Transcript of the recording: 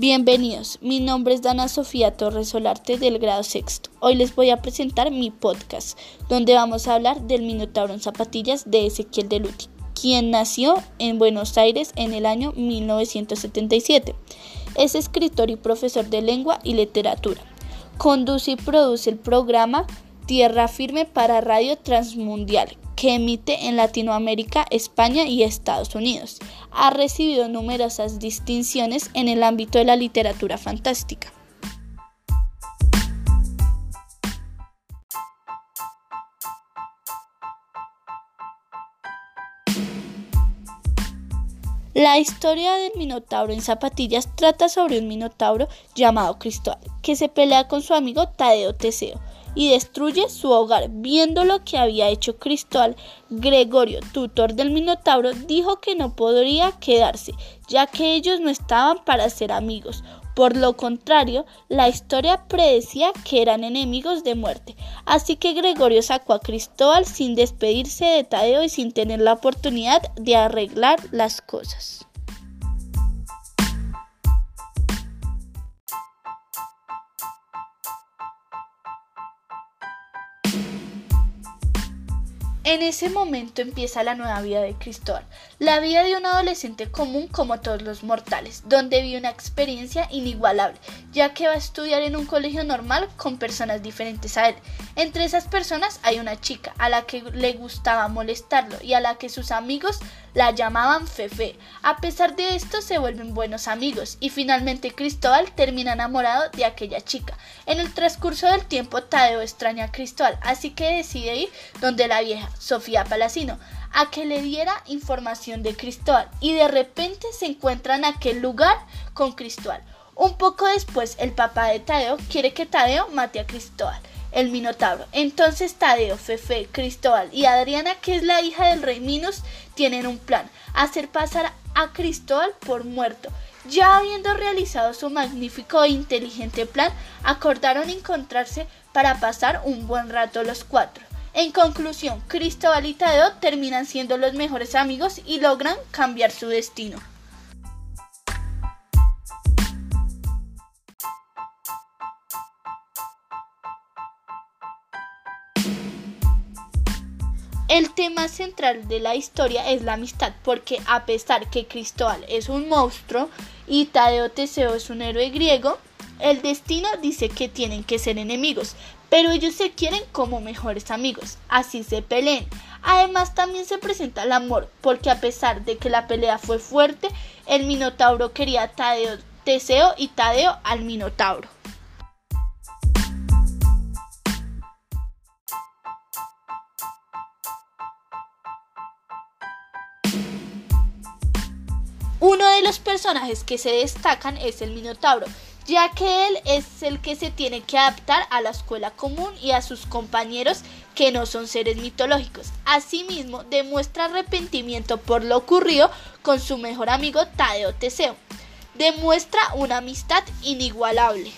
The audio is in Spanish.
Bienvenidos, mi nombre es Dana Sofía Torres Solarte del grado sexto. Hoy les voy a presentar mi podcast, donde vamos a hablar del Minotauro en zapatillas de Ezequiel de Luti, quien nació en Buenos Aires en el año 1977. Es escritor y profesor de lengua y literatura. Conduce y produce el programa Tierra Firme para Radio Transmundial, que emite en Latinoamérica, España y Estados Unidos. Ha recibido numerosas distinciones en el ámbito de la literatura fantástica. La historia del Minotauro en zapatillas trata sobre un Minotauro llamado Cristóbal, que se pelea con su amigo Tadeo Teseo, y destruye su hogar. Viendo lo que había hecho Cristóbal, Gregorio, tutor del Minotauro, dijo que no podría quedarse, ya que ellos no estaban para ser amigos. Por lo contrario, la historia predecía que eran enemigos de muerte. Así que Gregorio sacó a Cristóbal sin despedirse de Tadeo y sin tener la oportunidad de arreglar las cosas. En ese momento empieza la nueva vida de Cristóbal, la vida de un adolescente común como todos los mortales, donde vive una experiencia inigualable, ya que va a estudiar en un colegio normal con personas diferentes a él. Entre esas personas hay una chica a la que le gustaba molestarlo y a la que sus amigos la llamaban Fefe. A pesar de esto se vuelven buenos amigos y finalmente Cristóbal termina enamorado de aquella chica. En el transcurso del tiempo Tadeo extraña a Cristóbal, así que decide ir donde la vieja, Sofía Palacino, a que le diera información de Cristóbal y de repente se encuentra en aquel lugar con Cristóbal. Un poco después el papá de Tadeo quiere que Tadeo mate a Cristóbal el Minotauro. Entonces Tadeo, Fefe, Cristóbal y Adriana, que es la hija del rey Minos, tienen un plan, hacer pasar a Cristóbal por muerto. Ya habiendo realizado su magnífico e inteligente plan, acordaron encontrarse para pasar un buen rato los cuatro. En conclusión, Cristóbal y Tadeo terminan siendo los mejores amigos y logran cambiar su destino. El tema central de la historia es la amistad, porque a pesar que Cristóbal es un monstruo y Tadeo Teseo es un héroe griego, el destino dice que tienen que ser enemigos, pero ellos se quieren como mejores amigos, así se peleen. Además también se presenta el amor, porque a pesar de que la pelea fue fuerte, el Minotauro quería a Tadeo Teseo y Tadeo al Minotauro. Uno de los personajes que se destacan es el Minotauro, ya que él es el que se tiene que adaptar a la escuela común y a sus compañeros que no son seres mitológicos. Asimismo, demuestra arrepentimiento por lo ocurrido con su mejor amigo Tadeo Teseo. Demuestra una amistad inigualable.